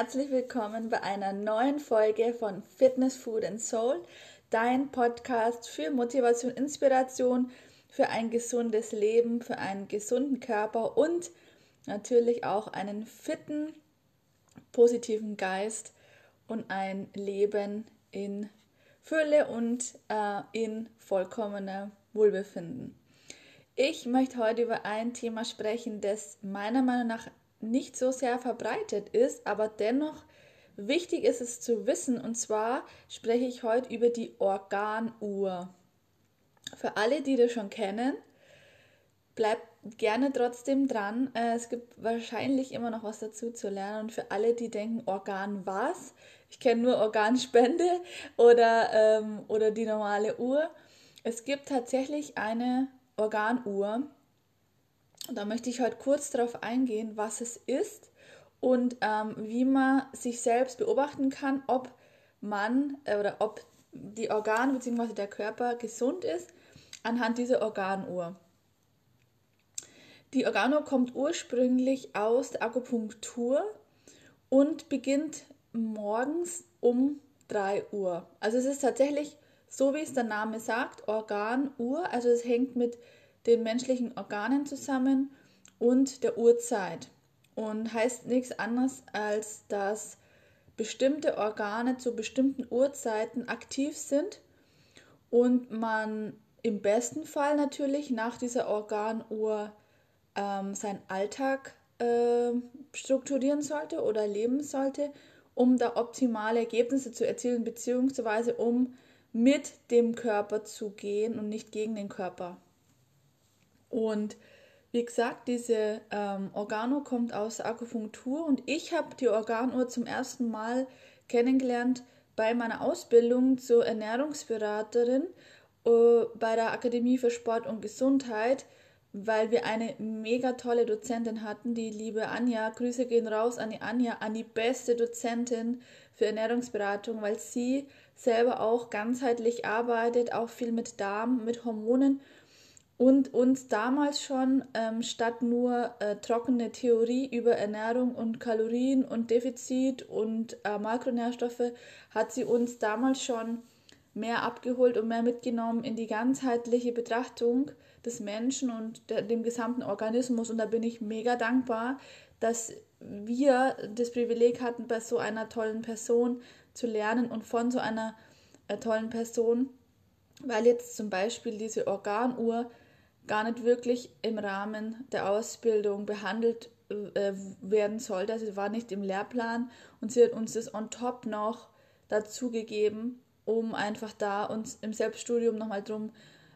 herzlich willkommen bei einer neuen Folge von Fitness, Food and Soul, dein Podcast für Motivation, Inspiration, für ein gesundes Leben, für einen gesunden Körper und natürlich auch einen fitten, positiven Geist und ein Leben in Fülle und äh, in vollkommener Wohlbefinden. Ich möchte heute über ein Thema sprechen, das meiner Meinung nach nicht so sehr verbreitet ist, aber dennoch wichtig ist es zu wissen. Und zwar spreche ich heute über die Organuhr. Für alle, die das schon kennen, bleibt gerne trotzdem dran. Äh, es gibt wahrscheinlich immer noch was dazu zu lernen. Und für alle, die denken, Organ was? Ich kenne nur Organspende oder, ähm, oder die normale Uhr. Es gibt tatsächlich eine Organuhr. Da möchte ich heute kurz darauf eingehen, was es ist und ähm, wie man sich selbst beobachten kann, ob man äh, oder ob die Organe bzw. der Körper gesund ist anhand dieser Organuhr. Die Organuhr kommt ursprünglich aus der Akupunktur und beginnt morgens um 3 Uhr. Also es ist tatsächlich so, wie es der Name sagt, Organuhr. Also es hängt mit den menschlichen Organen zusammen und der Uhrzeit und heißt nichts anderes als, dass bestimmte Organe zu bestimmten Uhrzeiten aktiv sind und man im besten Fall natürlich nach dieser Organuhr ähm, seinen Alltag äh, strukturieren sollte oder leben sollte, um da optimale Ergebnisse zu erzielen, beziehungsweise um mit dem Körper zu gehen und nicht gegen den Körper. Und wie gesagt, diese ähm, Organo kommt aus Akupunktur und ich habe die Organuhr zum ersten Mal kennengelernt bei meiner Ausbildung zur Ernährungsberaterin äh, bei der Akademie für Sport und Gesundheit, weil wir eine mega tolle Dozentin hatten, die liebe Anja. Grüße gehen raus an die Anja, an die beste Dozentin für Ernährungsberatung, weil sie selber auch ganzheitlich arbeitet, auch viel mit Darm, mit Hormonen und uns damals schon ähm, statt nur äh, trockene Theorie über Ernährung und Kalorien und Defizit und äh, Makronährstoffe hat sie uns damals schon mehr abgeholt und mehr mitgenommen in die ganzheitliche Betrachtung des Menschen und der, dem gesamten Organismus. Und da bin ich mega dankbar, dass wir das Privileg hatten, bei so einer tollen Person zu lernen und von so einer äh, tollen Person, weil jetzt zum Beispiel diese Organuhr gar nicht wirklich im Rahmen der Ausbildung behandelt äh, werden sollte. Also war nicht im Lehrplan und sie hat uns das on top noch dazu gegeben, um einfach da uns im Selbststudium nochmal drum,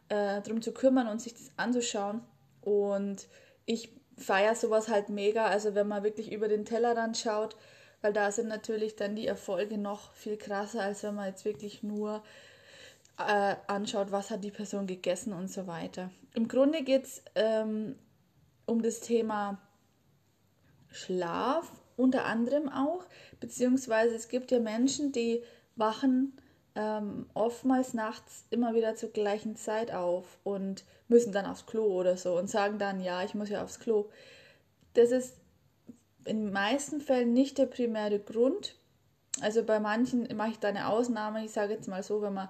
äh, drum zu kümmern und sich das anzuschauen. Und ich feiere sowas halt mega, also wenn man wirklich über den Tellerrand schaut, weil da sind natürlich dann die Erfolge noch viel krasser, als wenn man jetzt wirklich nur äh, anschaut, was hat die Person gegessen und so weiter. Im Grunde geht es ähm, um das Thema Schlaf unter anderem auch, beziehungsweise es gibt ja Menschen, die wachen ähm, oftmals nachts immer wieder zur gleichen Zeit auf und müssen dann aufs Klo oder so und sagen dann, ja, ich muss ja aufs Klo. Das ist in den meisten Fällen nicht der primäre Grund. Also bei manchen mache ich da eine Ausnahme. Ich sage jetzt mal so, wenn man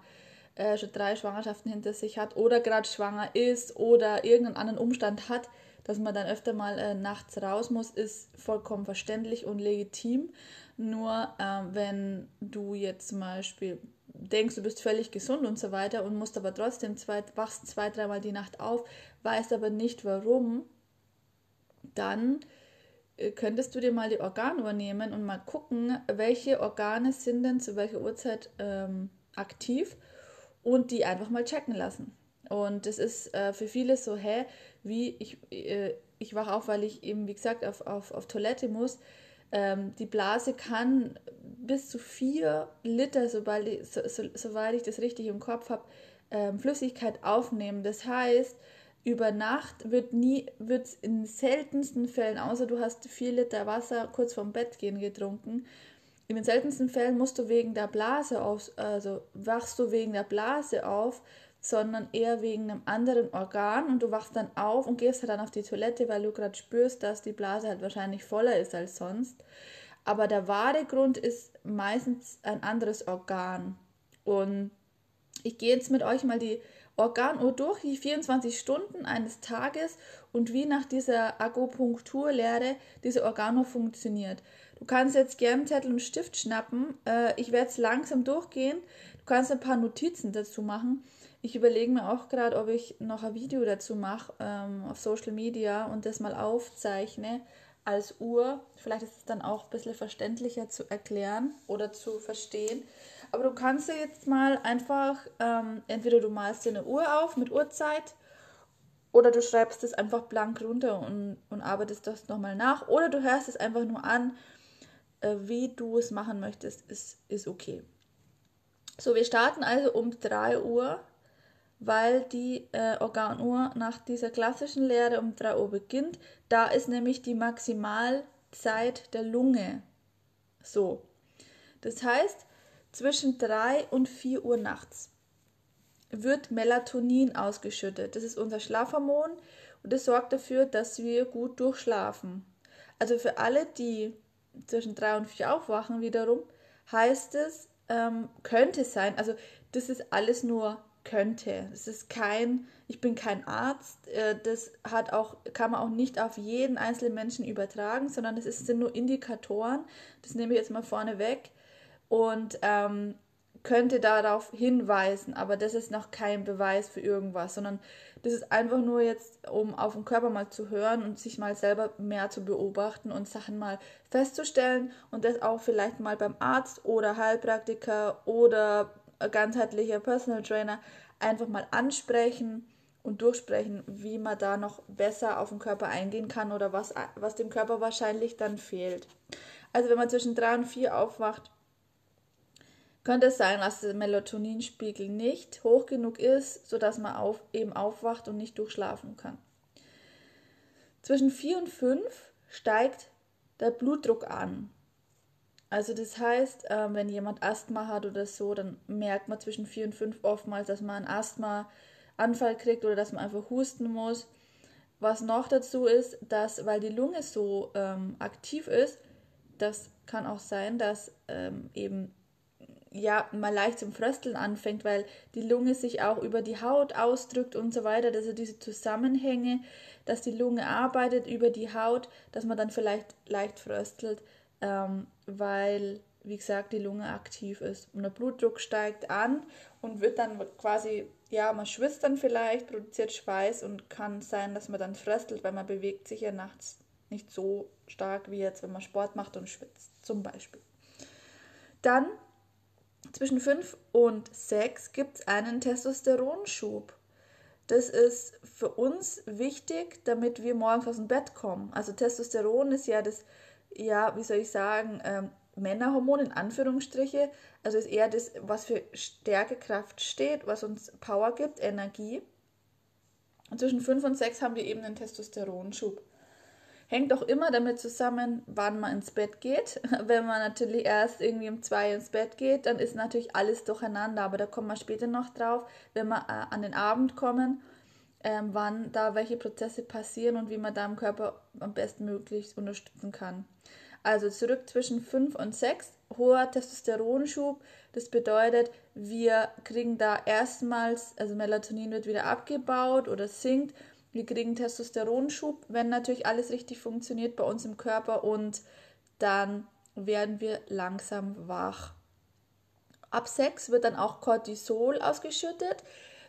äh, schon drei Schwangerschaften hinter sich hat oder gerade schwanger ist oder irgendeinen anderen Umstand hat, dass man dann öfter mal äh, nachts raus muss, ist vollkommen verständlich und legitim. Nur ähm, wenn du jetzt zum Beispiel denkst, du bist völlig gesund und so weiter und musst aber trotzdem zwei, wachst zwei, dreimal die Nacht auf, weißt aber nicht warum, dann äh, könntest du dir mal die Organuhr nehmen und mal gucken, welche Organe sind denn zu welcher Uhrzeit ähm, aktiv und die einfach mal checken lassen. Und das ist äh, für viele so, hä, wie ich, äh, ich wache auf, weil ich eben, wie gesagt, auf, auf, auf Toilette muss. Ähm, die Blase kann bis zu vier Liter, sobald ich, so, so, soweit ich das richtig im Kopf habe, ähm, Flüssigkeit aufnehmen. Das heißt, über Nacht wird nie, wird in seltensten Fällen, außer du hast vier Liter Wasser kurz vorm Bett gehen getrunken, in den seltensten Fällen musst du wegen der Blase auf, also wachst du wegen der Blase auf, sondern eher wegen einem anderen Organ und du wachst dann auf und gehst dann auf die Toilette, weil du gerade spürst, dass die Blase halt wahrscheinlich voller ist als sonst. aber der wahre Grund ist meistens ein anderes Organ. Und ich gehe jetzt mit euch mal die Organuhr durch, die 24 Stunden eines Tages und wie nach dieser Akupunkturlehre diese Organuhr funktioniert. Du kannst jetzt gerne Zettel und Stift schnappen. Äh, ich werde es langsam durchgehen. Du kannst ein paar Notizen dazu machen. Ich überlege mir auch gerade, ob ich noch ein Video dazu mache ähm, auf Social Media und das mal aufzeichne als Uhr. Vielleicht ist es dann auch ein bisschen verständlicher zu erklären oder zu verstehen. Aber du kannst jetzt mal einfach, ähm, entweder du malst dir eine Uhr auf mit Uhrzeit oder du schreibst es einfach blank runter und, und arbeitest das nochmal nach oder du hörst es einfach nur an, wie du es machen möchtest, ist, ist okay. So, wir starten also um 3 Uhr weil die äh, Organuhr nach dieser klassischen Lehre um 3 Uhr beginnt. Da ist nämlich die Maximalzeit der Lunge. So. Das heißt, zwischen 3 und 4 Uhr nachts wird Melatonin ausgeschüttet. Das ist unser Schlafhormon und das sorgt dafür, dass wir gut durchschlafen. Also für alle, die zwischen 3 und 4 aufwachen wiederum, heißt es, ähm, könnte sein, also das ist alles nur könnte. Es ist kein, ich bin kein Arzt, äh, das hat auch, kann man auch nicht auf jeden einzelnen Menschen übertragen, sondern es sind nur Indikatoren. Das nehme ich jetzt mal vorne weg und ähm, könnte darauf hinweisen, aber das ist noch kein Beweis für irgendwas, sondern das ist einfach nur jetzt, um auf den Körper mal zu hören und sich mal selber mehr zu beobachten und Sachen mal festzustellen und das auch vielleicht mal beim Arzt oder Heilpraktiker oder ganzheitlicher Personal Trainer einfach mal ansprechen und durchsprechen, wie man da noch besser auf den Körper eingehen kann oder was, was dem Körper wahrscheinlich dann fehlt. Also wenn man zwischen 3 und 4 aufwacht, könnte es sein, dass der Melatoninspiegel nicht hoch genug ist, sodass man auf, eben aufwacht und nicht durchschlafen kann. Zwischen 4 und 5 steigt der Blutdruck an. Also das heißt, äh, wenn jemand Asthma hat oder so, dann merkt man zwischen 4 und 5 oftmals, dass man einen Asthma-Anfall kriegt oder dass man einfach husten muss. Was noch dazu ist, dass, weil die Lunge so ähm, aktiv ist, das kann auch sein, dass ähm, eben ja mal leicht zum Frösteln anfängt, weil die Lunge sich auch über die Haut ausdrückt und so weiter. Also diese Zusammenhänge, dass die Lunge arbeitet über die Haut, dass man dann vielleicht leicht fröstelt ähm, weil, wie gesagt, die Lunge aktiv ist. Und der Blutdruck steigt an und wird dann quasi, ja, man schwitzt dann vielleicht, produziert Schweiß und kann sein, dass man dann fröstelt, weil man bewegt sich ja nachts nicht so stark wie jetzt, wenn man Sport macht und schwitzt, zum Beispiel. Dann zwischen 5 und 6 gibt es einen Testosteronschub. Das ist für uns wichtig, damit wir morgens aus dem Bett kommen. Also Testosteron ist ja das ja, wie soll ich sagen, ähm, Männerhormon in Anführungsstriche. Also ist eher das, was für Stärke, Kraft steht, was uns Power gibt, Energie. Und zwischen 5 und 6 haben wir eben einen Testosteronschub. Hängt auch immer damit zusammen, wann man ins Bett geht. Wenn man natürlich erst irgendwie um 2 ins Bett geht, dann ist natürlich alles durcheinander. Aber da kommen wir später noch drauf, wenn wir äh, an den Abend kommen, äh, wann da welche Prozesse passieren und wie man da im Körper am bestmöglich unterstützen kann. Also zurück zwischen 5 und 6, hoher Testosteronschub. Das bedeutet, wir kriegen da erstmals, also Melatonin wird wieder abgebaut oder sinkt. Wir kriegen Testosteronschub, wenn natürlich alles richtig funktioniert bei uns im Körper und dann werden wir langsam wach. Ab 6 wird dann auch Cortisol ausgeschüttet.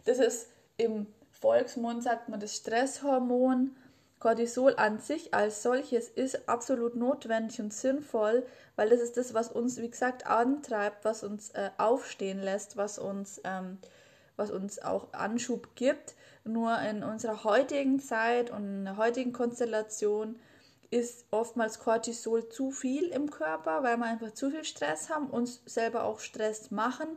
Das ist im Volksmund sagt man das Stresshormon. Cortisol an sich als solches ist absolut notwendig und sinnvoll, weil das ist das, was uns, wie gesagt, antreibt, was uns äh, aufstehen lässt, was uns, ähm, was uns auch Anschub gibt. Nur in unserer heutigen Zeit und in der heutigen Konstellation ist oftmals Cortisol zu viel im Körper, weil wir einfach zu viel Stress haben, uns selber auch Stress machen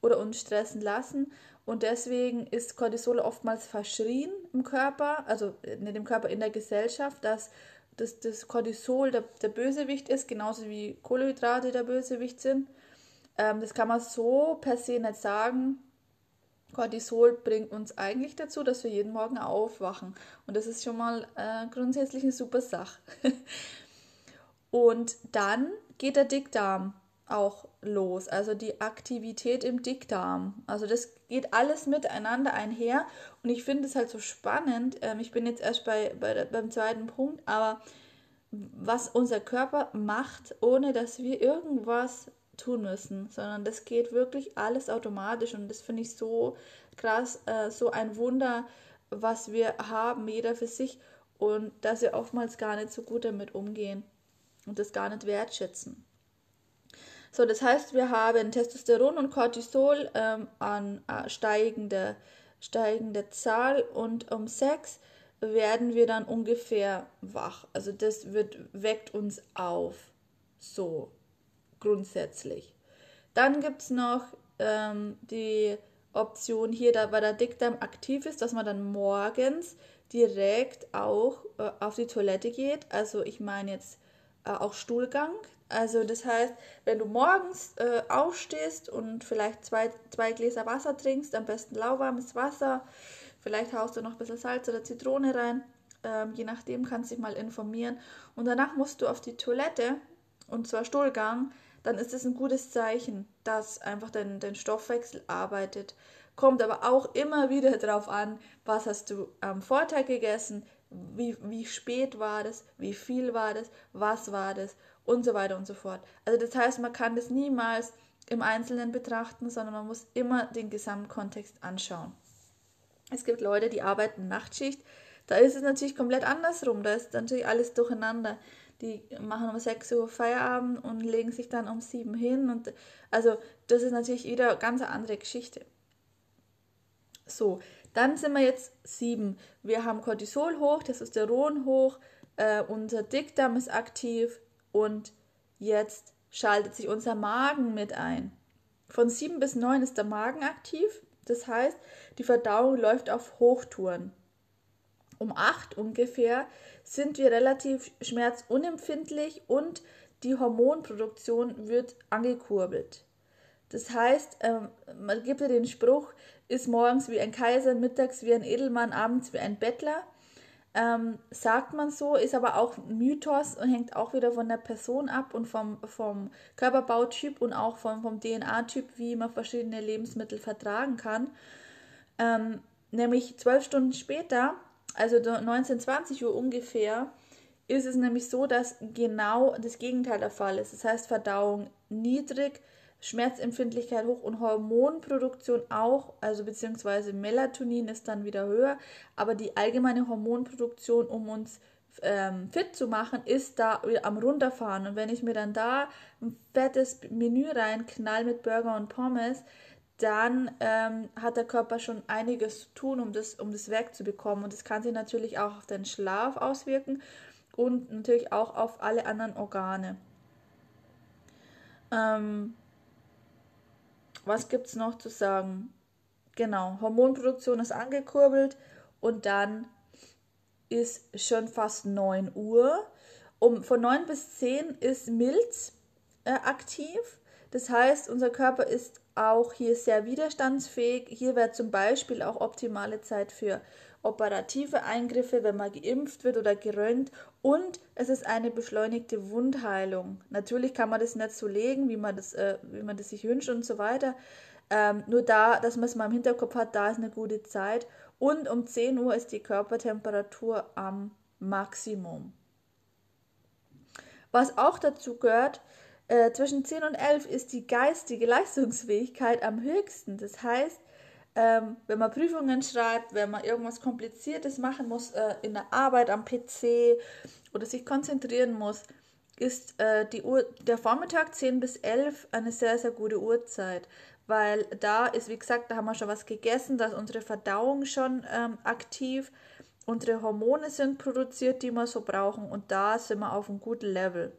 oder uns stressen lassen. Und deswegen ist Cortisol oftmals verschrien im Körper, also nicht im Körper, in der Gesellschaft, dass das, das Cortisol der, der Bösewicht ist, genauso wie Kohlenhydrate der Bösewicht sind. Ähm, das kann man so per se nicht sagen. Cortisol bringt uns eigentlich dazu, dass wir jeden Morgen aufwachen. Und das ist schon mal äh, grundsätzlich eine super Sache. Und dann geht der Dickdarm auch los, also die Aktivität im Dickdarm. Also das geht alles miteinander einher und ich finde es halt so spannend. Ähm, ich bin jetzt erst bei, bei beim zweiten Punkt, aber was unser Körper macht, ohne dass wir irgendwas tun müssen, sondern das geht wirklich alles automatisch und das finde ich so krass, äh, so ein Wunder, was wir haben, jeder für sich und dass wir oftmals gar nicht so gut damit umgehen und das gar nicht wertschätzen. So, das heißt, wir haben Testosteron und Cortisol ähm, an äh, steigender steigende Zahl und um sechs werden wir dann ungefähr wach. Also das wird, weckt uns auf. So grundsätzlich. Dann gibt es noch ähm, die Option hier, da weil der Dickdarm aktiv ist, dass man dann morgens direkt auch äh, auf die Toilette geht. Also ich meine jetzt äh, auch Stuhlgang. Also das heißt, wenn du morgens äh, aufstehst und vielleicht zwei, zwei Gläser Wasser trinkst, am besten lauwarmes Wasser, vielleicht haust du noch ein bisschen Salz oder Zitrone rein, ähm, je nachdem kannst du dich mal informieren. Und danach musst du auf die Toilette, und zwar Stuhlgang, dann ist es ein gutes Zeichen, dass einfach dein, dein Stoffwechsel arbeitet. Kommt aber auch immer wieder darauf an, was hast du am Vortag gegessen, wie, wie spät war das, wie viel war das, was war das und so weiter und so fort. Also das heißt, man kann das niemals im Einzelnen betrachten, sondern man muss immer den Gesamtkontext anschauen. Es gibt Leute, die arbeiten Nachtschicht, da ist es natürlich komplett andersrum, da ist natürlich alles durcheinander. Die machen um 6 Uhr Feierabend und legen sich dann um 7 hin. Und also das ist natürlich wieder eine ganz andere Geschichte. So, dann sind wir jetzt 7. Wir haben Cortisol hoch, Testosteron hoch, äh, unser Dickdarm ist aktiv und jetzt schaltet sich unser Magen mit ein. Von 7 bis 9 ist der Magen aktiv, das heißt, die Verdauung läuft auf Hochtouren. Um 8 ungefähr sind wir relativ schmerzunempfindlich und die Hormonproduktion wird angekurbelt. Das heißt, ähm, man gibt ja den Spruch, ist morgens wie ein Kaiser, mittags wie ein Edelmann, abends wie ein Bettler. Ähm, sagt man so, ist aber auch Mythos und hängt auch wieder von der Person ab und vom, vom Körperbautyp und auch vom, vom DNA-Typ, wie man verschiedene Lebensmittel vertragen kann. Ähm, nämlich zwölf Stunden später also 19, 20 Uhr ungefähr, ist es nämlich so, dass genau das Gegenteil der Fall ist. Das heißt, Verdauung niedrig, Schmerzempfindlichkeit hoch und Hormonproduktion auch, also beziehungsweise Melatonin ist dann wieder höher, aber die allgemeine Hormonproduktion, um uns ähm, fit zu machen, ist da am runterfahren. Und wenn ich mir dann da ein fettes Menü reinknall mit Burger und Pommes, dann ähm, hat der Körper schon einiges zu tun, um das, um das wegzubekommen. Und das kann sich natürlich auch auf den Schlaf auswirken und natürlich auch auf alle anderen Organe. Ähm, was gibt es noch zu sagen? Genau, Hormonproduktion ist angekurbelt und dann ist schon fast 9 Uhr. Um, von 9 bis 10 ist Milz äh, aktiv. Das heißt, unser Körper ist auch hier sehr widerstandsfähig. Hier wäre zum Beispiel auch optimale Zeit für operative Eingriffe, wenn man geimpft wird oder gerönt. Und es ist eine beschleunigte Wundheilung. Natürlich kann man das nicht so legen, wie man das, äh, wie man das sich wünscht und so weiter. Ähm, nur da, dass man es mal im Hinterkopf hat, da ist eine gute Zeit. Und um 10 Uhr ist die Körpertemperatur am Maximum. Was auch dazu gehört, äh, zwischen 10 und 11 ist die geistige Leistungsfähigkeit am höchsten. Das heißt, ähm, wenn man Prüfungen schreibt, wenn man irgendwas Kompliziertes machen muss äh, in der Arbeit am PC oder sich konzentrieren muss, ist äh, die Uhr, der Vormittag 10 bis 11 eine sehr, sehr gute Uhrzeit, weil da ist, wie gesagt, da haben wir schon was gegessen, da ist unsere Verdauung schon ähm, aktiv, unsere Hormone sind produziert, die wir so brauchen und da sind wir auf einem guten Level.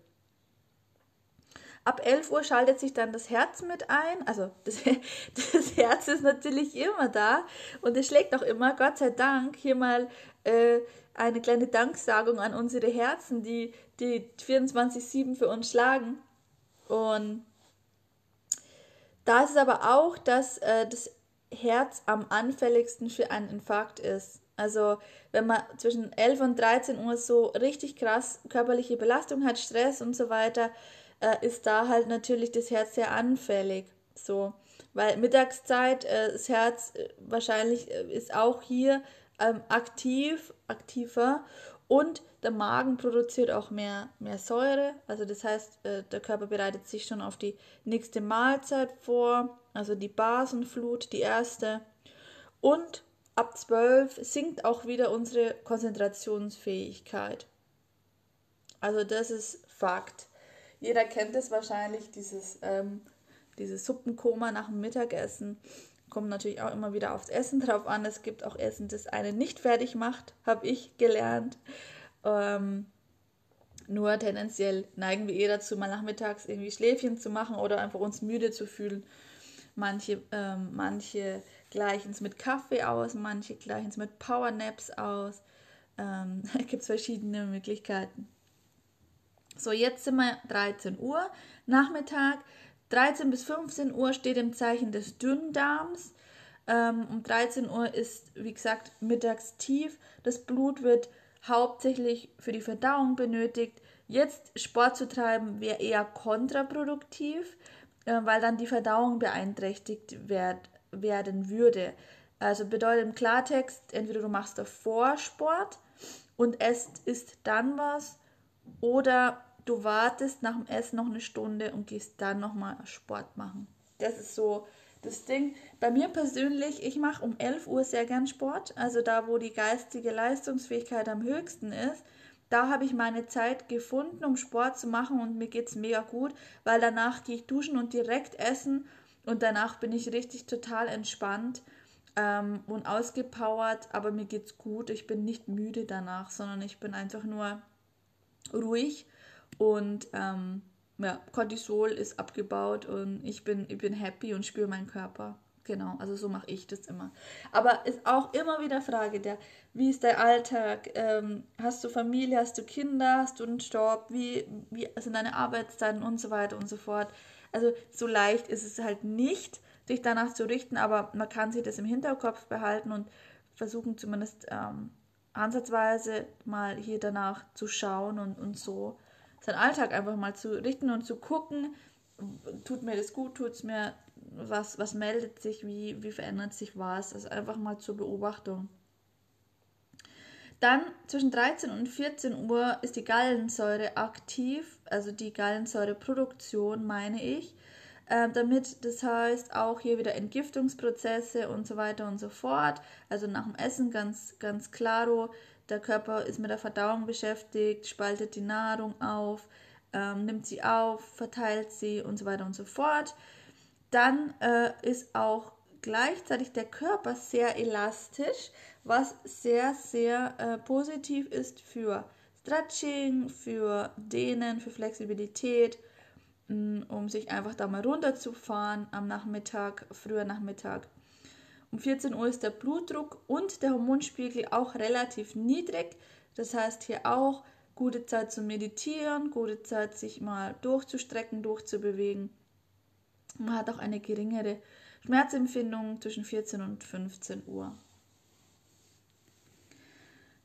Ab 11 Uhr schaltet sich dann das Herz mit ein. Also das, das Herz ist natürlich immer da und es schlägt auch immer, Gott sei Dank, hier mal äh, eine kleine Danksagung an unsere Herzen, die, die 24-7 für uns schlagen. Und da ist es aber auch, dass äh, das Herz am anfälligsten für einen Infarkt ist. Also wenn man zwischen 11 und 13 Uhr so richtig krass körperliche Belastung hat, Stress und so weiter, äh, ist da halt natürlich das Herz sehr anfällig. So, weil Mittagszeit, äh, das Herz äh, wahrscheinlich äh, ist auch hier ähm, aktiv, aktiver und der Magen produziert auch mehr, mehr Säure. Also das heißt, äh, der Körper bereitet sich schon auf die nächste Mahlzeit vor, also die Basenflut, die erste. Und ab 12 sinkt auch wieder unsere Konzentrationsfähigkeit. Also das ist Fakt. Jeder kennt es wahrscheinlich, dieses, ähm, dieses Suppenkoma nach dem Mittagessen. Kommt natürlich auch immer wieder aufs Essen drauf an. Es gibt auch Essen, das einen nicht fertig macht, habe ich gelernt. Ähm, nur tendenziell neigen wir eher dazu, mal nachmittags irgendwie Schläfchen zu machen oder einfach uns müde zu fühlen. Manche, ähm, manche gleichen es mit Kaffee aus, manche gleichen es mit Powernaps aus. Ähm, da gibt es verschiedene Möglichkeiten. So, jetzt sind wir 13 Uhr Nachmittag. 13 bis 15 Uhr steht im Zeichen des Dünndarms. Ähm, um 13 Uhr ist, wie gesagt, mittags tief. Das Blut wird hauptsächlich für die Verdauung benötigt. Jetzt Sport zu treiben wäre eher kontraproduktiv, äh, weil dann die Verdauung beeinträchtigt werd, werden würde. Also bedeutet im Klartext, entweder du machst davor Sport und isst dann was oder du wartest nach dem Essen noch eine Stunde und gehst dann nochmal Sport machen. Das ist so das Ding. Bei mir persönlich, ich mache um 11 Uhr sehr gern Sport, also da, wo die geistige Leistungsfähigkeit am höchsten ist. Da habe ich meine Zeit gefunden, um Sport zu machen und mir geht es mega gut, weil danach gehe ich duschen und direkt essen und danach bin ich richtig total entspannt ähm, und ausgepowert, aber mir geht's gut. Ich bin nicht müde danach, sondern ich bin einfach nur ruhig und ähm, ja, Cortisol ist abgebaut und ich bin, ich bin happy und spüre meinen Körper. Genau, also so mache ich das immer. Aber ist auch immer wieder Frage der, wie ist dein Alltag? Ähm, hast du Familie, hast du Kinder, hast du einen Job? Wie, wie sind deine Arbeitszeiten und so weiter und so fort? Also so leicht ist es halt nicht, sich danach zu richten, aber man kann sich das im Hinterkopf behalten und versuchen zumindest ähm, ansatzweise mal hier danach zu schauen und, und so seinen Alltag einfach mal zu richten und zu gucken, tut mir das gut, tut es mir, was, was meldet sich, wie, wie verändert sich was. Also einfach mal zur Beobachtung. Dann zwischen 13 und 14 Uhr ist die Gallensäure aktiv, also die Gallensäureproduktion, meine ich. Äh, damit, das heißt auch hier wieder Entgiftungsprozesse und so weiter und so fort. Also nach dem Essen ganz, ganz klaro der Körper ist mit der Verdauung beschäftigt, spaltet die Nahrung auf, ähm, nimmt sie auf, verteilt sie und so weiter und so fort. Dann äh, ist auch gleichzeitig der Körper sehr elastisch, was sehr, sehr äh, positiv ist für Stretching, für Dehnen, für Flexibilität, mh, mm, um sich einfach da mal runterzufahren am Nachmittag, früher Nachmittag. Um 14 Uhr ist der Blutdruck und der Hormonspiegel auch relativ niedrig. Das heißt hier auch gute Zeit zu meditieren, gute Zeit sich mal durchzustrecken, durchzubewegen. Man hat auch eine geringere Schmerzempfindung zwischen 14 und 15 Uhr.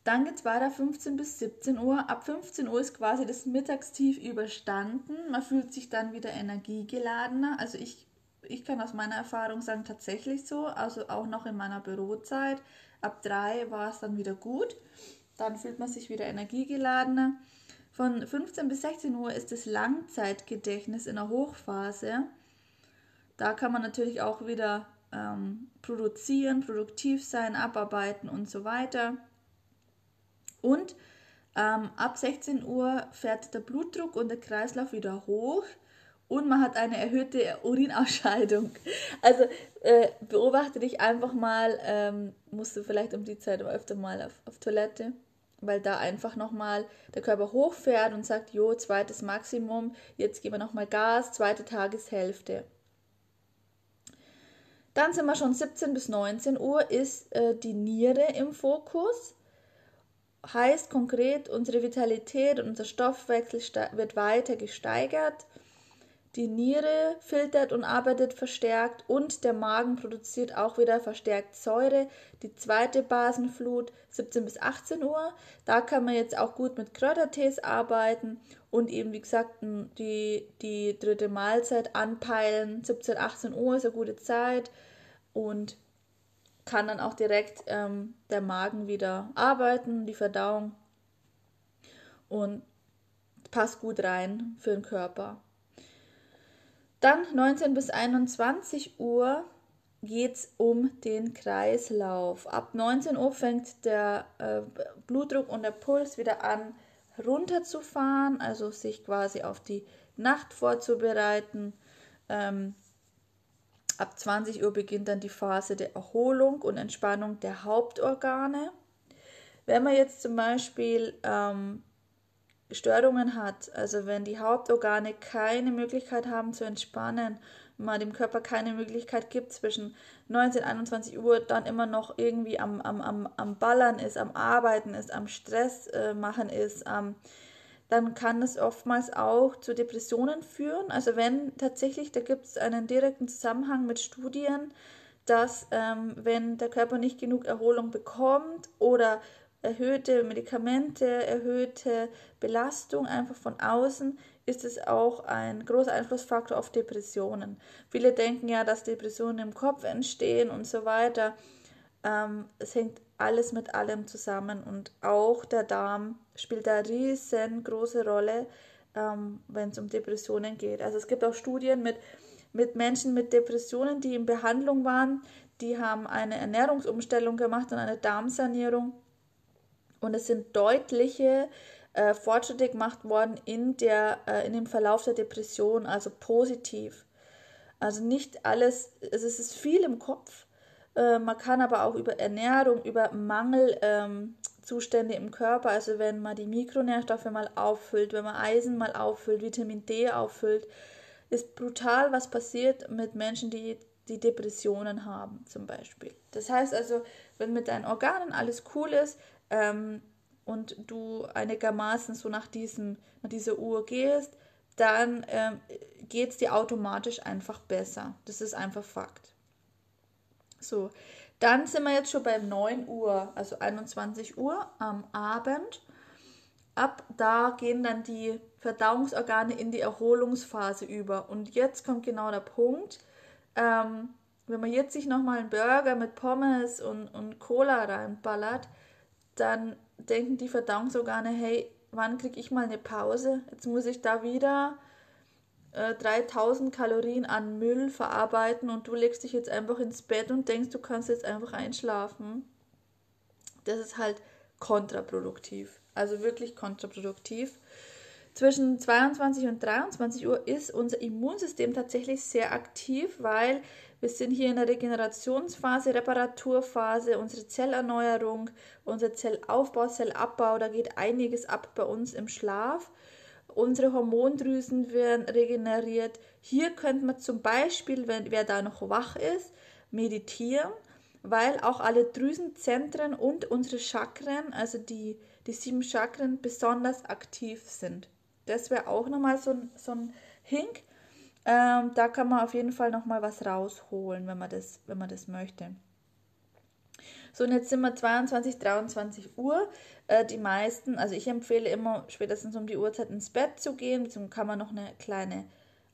Dann geht es weiter 15 bis 17 Uhr. Ab 15 Uhr ist quasi das Mittagstief überstanden. Man fühlt sich dann wieder energiegeladener. Also ich ich kann aus meiner Erfahrung sagen, tatsächlich so. Also auch noch in meiner Bürozeit. Ab drei war es dann wieder gut. Dann fühlt man sich wieder energiegeladener. Von 15 bis 16 Uhr ist das Langzeitgedächtnis in der Hochphase. Da kann man natürlich auch wieder ähm, produzieren, produktiv sein, abarbeiten und so weiter. Und ähm, ab 16 Uhr fährt der Blutdruck und der Kreislauf wieder hoch und man hat eine erhöhte Urinausscheidung. Also äh, beobachte dich einfach mal, ähm, musst du vielleicht um die Zeit öfter mal auf, auf Toilette, weil da einfach nochmal der Körper hochfährt und sagt, jo, zweites Maximum, jetzt geben wir nochmal Gas, zweite Tageshälfte. Dann sind wir schon 17 bis 19 Uhr, ist äh, die Niere im Fokus. Heißt konkret, unsere Vitalität und unser Stoffwechsel wird weiter gesteigert die Niere filtert und arbeitet verstärkt und der Magen produziert auch wieder verstärkt Säure. Die zweite Basenflut 17 bis 18 Uhr. Da kann man jetzt auch gut mit Kräutertees arbeiten und eben wie gesagt die, die dritte Mahlzeit anpeilen. 17, 18 Uhr ist eine gute Zeit und kann dann auch direkt ähm, der Magen wieder arbeiten, die Verdauung und passt gut rein für den Körper. Dann 19 bis 21 Uhr geht es um den Kreislauf. Ab 19 Uhr fängt der äh, Blutdruck und der Puls wieder an runterzufahren, also sich quasi auf die Nacht vorzubereiten. Ähm, ab 20 Uhr beginnt dann die Phase der Erholung und Entspannung der Hauptorgane. Wenn man jetzt zum Beispiel ähm, Störungen hat, also wenn die Hauptorgane keine Möglichkeit haben zu entspannen, man dem Körper keine Möglichkeit gibt, zwischen 19 und 21 Uhr dann immer noch irgendwie am, am, am, am Ballern ist, am Arbeiten ist, am Stress äh, machen ist, ähm, dann kann es oftmals auch zu Depressionen führen. Also wenn tatsächlich, da gibt es einen direkten Zusammenhang mit Studien, dass ähm, wenn der Körper nicht genug Erholung bekommt oder erhöhte Medikamente, erhöhte Belastung einfach von außen, ist es auch ein großer Einflussfaktor auf Depressionen. Viele denken ja, dass Depressionen im Kopf entstehen und so weiter. Ähm, es hängt alles mit allem zusammen und auch der Darm spielt da riesengroße Rolle, ähm, wenn es um Depressionen geht. Also es gibt auch Studien mit, mit Menschen mit Depressionen, die in Behandlung waren, die haben eine Ernährungsumstellung gemacht und eine Darmsanierung und es sind deutliche äh, Fortschritte gemacht worden in, der, äh, in dem Verlauf der Depression, also positiv. Also nicht alles, also es ist viel im Kopf. Äh, man kann aber auch über Ernährung, über Mangelzustände ähm, im Körper, also wenn man die Mikronährstoffe mal auffüllt, wenn man Eisen mal auffüllt, Vitamin D auffüllt, ist brutal, was passiert mit Menschen, die die Depressionen haben, zum Beispiel. Das heißt also, wenn mit deinen Organen alles cool ist, ähm, und du einigermaßen so nach, diesem, nach dieser Uhr gehst, dann ähm, geht es dir automatisch einfach besser. Das ist einfach Fakt. So, dann sind wir jetzt schon bei 9 Uhr, also 21 Uhr am Abend. Ab da gehen dann die Verdauungsorgane in die Erholungsphase über. Und jetzt kommt genau der Punkt. Ähm, wenn man jetzt sich nochmal einen Burger mit Pommes und, und Cola reinballert, dann denken die Verdauungsorgane, hey, wann kriege ich mal eine Pause? Jetzt muss ich da wieder äh, 3000 Kalorien an Müll verarbeiten und du legst dich jetzt einfach ins Bett und denkst, du kannst jetzt einfach einschlafen. Das ist halt kontraproduktiv. Also wirklich kontraproduktiv. Zwischen 22 und 23 Uhr ist unser Immunsystem tatsächlich sehr aktiv, weil wir sind hier in der Regenerationsphase, Reparaturphase, unsere Zellerneuerung, unser Zellaufbau, Zellabbau, da geht einiges ab bei uns im Schlaf. Unsere Hormondrüsen werden regeneriert. Hier könnte man zum Beispiel, wenn wer da noch wach ist, meditieren, weil auch alle Drüsenzentren und unsere Chakren, also die, die sieben Chakren, besonders aktiv sind. Das wäre auch nochmal so, so ein Hink. Ähm, da kann man auf jeden Fall noch mal was rausholen, wenn man das, wenn man das möchte. So, und jetzt sind wir 22, 23 Uhr. Äh, die meisten, also ich empfehle immer spätestens um die Uhrzeit ins Bett zu gehen. Dann kann man noch eine kleine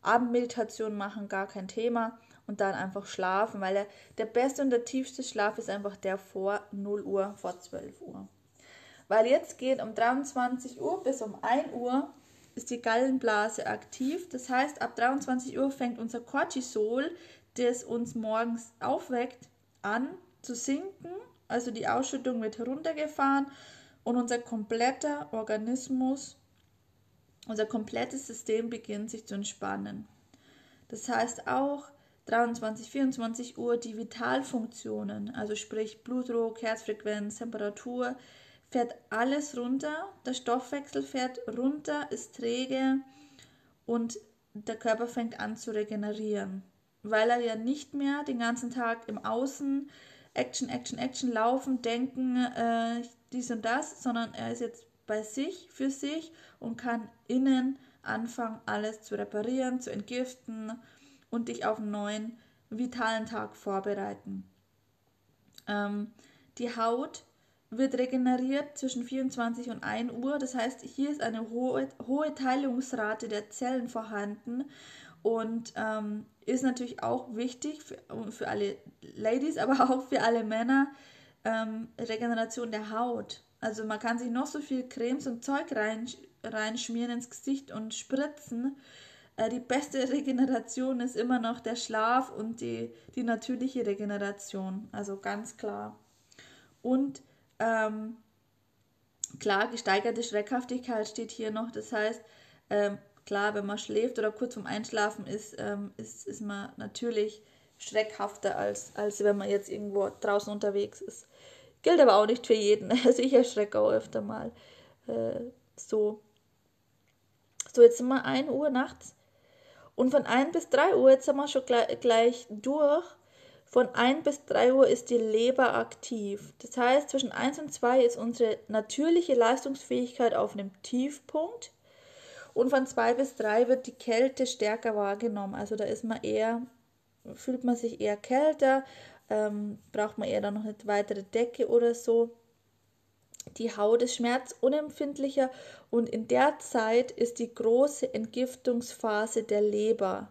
Abendmeditation machen, gar kein Thema. Und dann einfach schlafen, weil der, der beste und der tiefste Schlaf ist einfach der vor 0 Uhr, vor 12 Uhr. Weil jetzt geht um 23 Uhr bis um 1 Uhr ist die Gallenblase aktiv. Das heißt, ab 23 Uhr fängt unser Cortisol, das uns morgens aufweckt, an zu sinken. Also die Ausschüttung wird heruntergefahren und unser kompletter Organismus, unser komplettes System beginnt sich zu entspannen. Das heißt auch 23, 24 Uhr die Vitalfunktionen, also sprich Blutdruck, Herzfrequenz, Temperatur, fährt alles runter, der Stoffwechsel fährt runter, ist träge und der Körper fängt an zu regenerieren, weil er ja nicht mehr den ganzen Tag im Außen Action, Action, Action laufen, denken, äh, dies und das, sondern er ist jetzt bei sich, für sich und kann innen anfangen, alles zu reparieren, zu entgiften und dich auf einen neuen, vitalen Tag vorbereiten. Ähm, die Haut wird regeneriert zwischen 24 und 1 Uhr. Das heißt, hier ist eine hohe, hohe Teilungsrate der Zellen vorhanden und ähm, ist natürlich auch wichtig für, für alle Ladies, aber auch für alle Männer, ähm, Regeneration der Haut. Also man kann sich noch so viel Cremes und Zeug rein, reinschmieren ins Gesicht und spritzen. Äh, die beste Regeneration ist immer noch der Schlaf und die, die natürliche Regeneration. Also ganz klar. Und ähm, klar, gesteigerte Schreckhaftigkeit steht hier noch. Das heißt, ähm, klar, wenn man schläft oder kurz vorm Einschlafen ist, ähm, ist, ist man natürlich schreckhafter, als, als wenn man jetzt irgendwo draußen unterwegs ist. Gilt aber auch nicht für jeden. Also ich erschrecke auch öfter mal. Äh, so. So, jetzt sind wir 1 Uhr nachts. Und von 1 bis 3 Uhr, jetzt sind wir schon gleich, gleich durch. Von 1 bis 3 Uhr ist die Leber aktiv. Das heißt, zwischen 1 und 2 ist unsere natürliche Leistungsfähigkeit auf einem Tiefpunkt. Und von 2 bis 3 wird die Kälte stärker wahrgenommen. Also da ist man eher, fühlt man sich eher kälter, ähm, braucht man eher dann noch eine weitere Decke oder so. Die Haut ist schmerzunempfindlicher und in der Zeit ist die große Entgiftungsphase der Leber.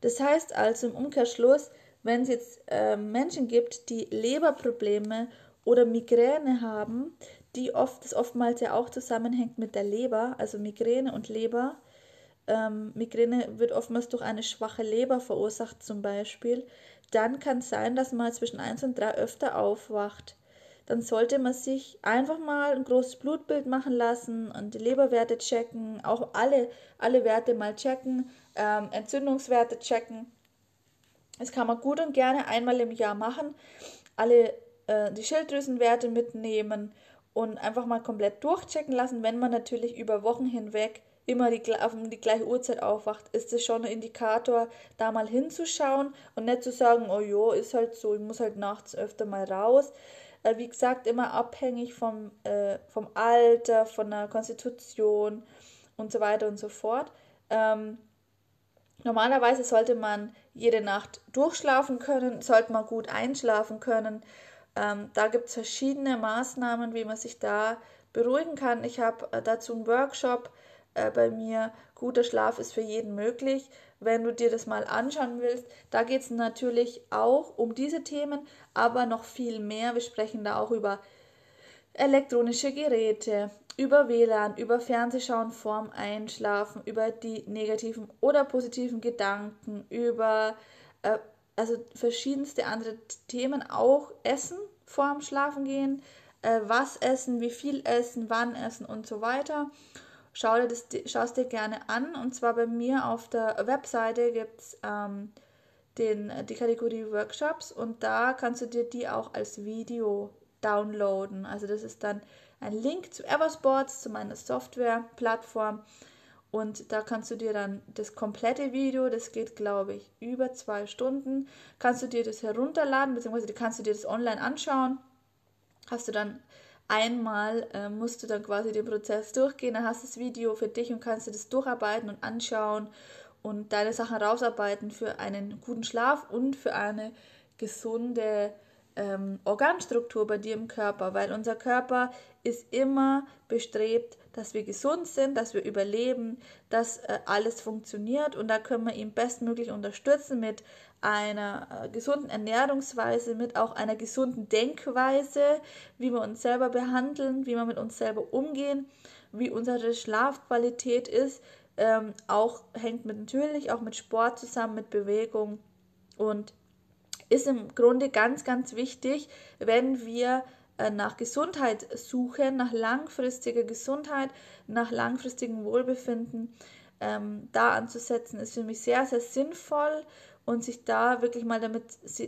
Das heißt also im Umkehrschluss, wenn es jetzt äh, Menschen gibt, die Leberprobleme oder Migräne haben, die oft, das oftmals ja auch zusammenhängt mit der Leber, also Migräne und Leber. Ähm, Migräne wird oftmals durch eine schwache Leber verursacht zum Beispiel. Dann kann es sein, dass man zwischen 1 und 3 öfter aufwacht. Dann sollte man sich einfach mal ein großes Blutbild machen lassen und die Leberwerte checken, auch alle, alle Werte mal checken, ähm, Entzündungswerte checken das kann man gut und gerne einmal im Jahr machen. Alle äh, die Schilddrüsenwerte mitnehmen und einfach mal komplett durchchecken lassen. Wenn man natürlich über Wochen hinweg immer die, auf die gleiche Uhrzeit aufwacht, ist das schon ein Indikator, da mal hinzuschauen und nicht zu sagen, oh jo, ist halt so, ich muss halt nachts öfter mal raus. Äh, wie gesagt, immer abhängig vom, äh, vom Alter, von der Konstitution und so weiter und so fort. Ähm, Normalerweise sollte man jede Nacht durchschlafen können, sollte man gut einschlafen können. Ähm, da gibt es verschiedene Maßnahmen, wie man sich da beruhigen kann. Ich habe äh, dazu einen Workshop äh, bei mir. Guter Schlaf ist für jeden möglich. Wenn du dir das mal anschauen willst, da geht es natürlich auch um diese Themen, aber noch viel mehr. Wir sprechen da auch über elektronische Geräte, über WLAN, über Fernsehschauen vorm Einschlafen, über die negativen oder positiven Gedanken, über äh, also verschiedenste andere Themen, auch Essen vorm Schlafengehen, äh, was essen, wie viel essen, wann essen und so weiter. Schau dir das, schau es dir gerne an. Und zwar bei mir auf der Webseite gibt es ähm, die Kategorie Workshops und da kannst du dir die auch als Video downloaden. Also das ist dann einen Link zu Eversports, zu meiner Software-Plattform. Und da kannst du dir dann das komplette Video, das geht glaube ich über zwei Stunden, kannst du dir das herunterladen, beziehungsweise kannst du dir das online anschauen. Hast du dann einmal, äh, musst du dann quasi den Prozess durchgehen, dann hast du das Video für dich und kannst du das durcharbeiten und anschauen und deine Sachen rausarbeiten für einen guten Schlaf und für eine gesunde ähm, Organstruktur bei dir im Körper, weil unser Körper ist immer bestrebt, dass wir gesund sind, dass wir überleben, dass äh, alles funktioniert und da können wir ihn bestmöglich unterstützen mit einer äh, gesunden Ernährungsweise, mit auch einer gesunden Denkweise, wie wir uns selber behandeln, wie wir mit uns selber umgehen, wie unsere Schlafqualität ist. Ähm, auch hängt mit natürlich auch mit Sport zusammen, mit Bewegung und ist im Grunde ganz, ganz wichtig, wenn wir äh, nach Gesundheit suchen, nach langfristiger Gesundheit, nach langfristigem Wohlbefinden, ähm, da anzusetzen, ist für mich sehr, sehr sinnvoll und sich da wirklich mal damit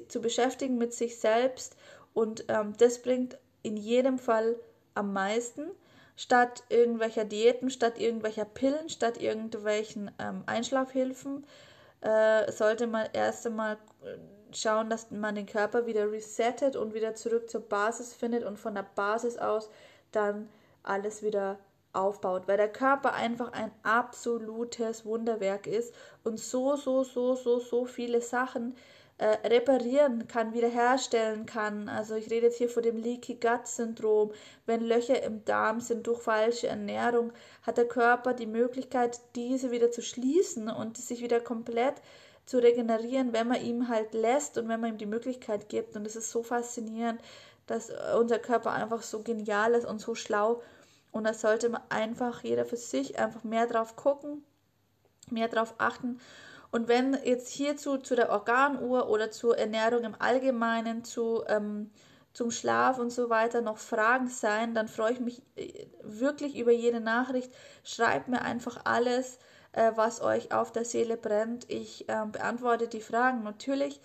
zu beschäftigen mit sich selbst und ähm, das bringt in jedem Fall am meisten. Statt irgendwelcher Diäten, statt irgendwelcher Pillen, statt irgendwelchen ähm, Einschlafhilfen äh, sollte man erst einmal schauen, dass man den Körper wieder resettet und wieder zurück zur Basis findet und von der Basis aus dann alles wieder aufbaut, weil der Körper einfach ein absolutes Wunderwerk ist und so, so, so, so, so viele Sachen äh, reparieren kann, wiederherstellen kann. Also ich rede jetzt hier von dem Leaky Gut Syndrom. Wenn Löcher im Darm sind durch falsche Ernährung, hat der Körper die Möglichkeit, diese wieder zu schließen und sich wieder komplett zu regenerieren, wenn man ihm halt lässt und wenn man ihm die Möglichkeit gibt. Und es ist so faszinierend, dass unser Körper einfach so genial ist und so schlau. Und da sollte man einfach jeder für sich einfach mehr drauf gucken, mehr drauf achten und wenn jetzt hierzu zu der Organuhr oder zur Ernährung im Allgemeinen, zu, ähm, zum Schlaf und so weiter noch Fragen sein, dann freue ich mich äh, wirklich über jede Nachricht. Schreibt mir einfach alles, äh, was euch auf der Seele brennt. Ich ähm, beantworte die Fragen natürlich.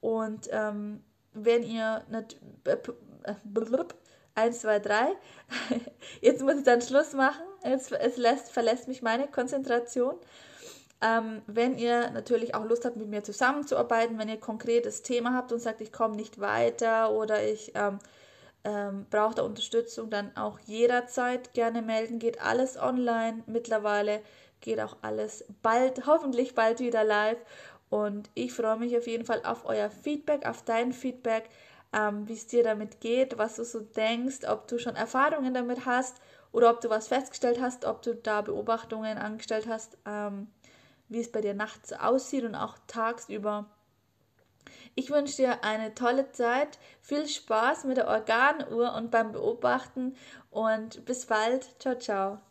Und ähm, wenn ihr nicht. Äh, 1, 2, 3. Jetzt muss ich dann Schluss machen. Jetzt, es lässt, verlässt mich meine Konzentration. Ähm, wenn ihr natürlich auch Lust habt, mit mir zusammenzuarbeiten, wenn ihr konkretes Thema habt und sagt, ich komme nicht weiter oder ich ähm, ähm, brauche da Unterstützung, dann auch jederzeit gerne melden. Geht alles online mittlerweile, geht auch alles bald, hoffentlich bald wieder live. Und ich freue mich auf jeden Fall auf euer Feedback, auf dein Feedback, ähm, wie es dir damit geht, was du so denkst, ob du schon Erfahrungen damit hast oder ob du was festgestellt hast, ob du da Beobachtungen angestellt hast. Ähm, wie es bei dir nachts aussieht und auch tagsüber. Ich wünsche dir eine tolle Zeit, viel Spaß mit der Organuhr und beim Beobachten und bis bald. Ciao, ciao.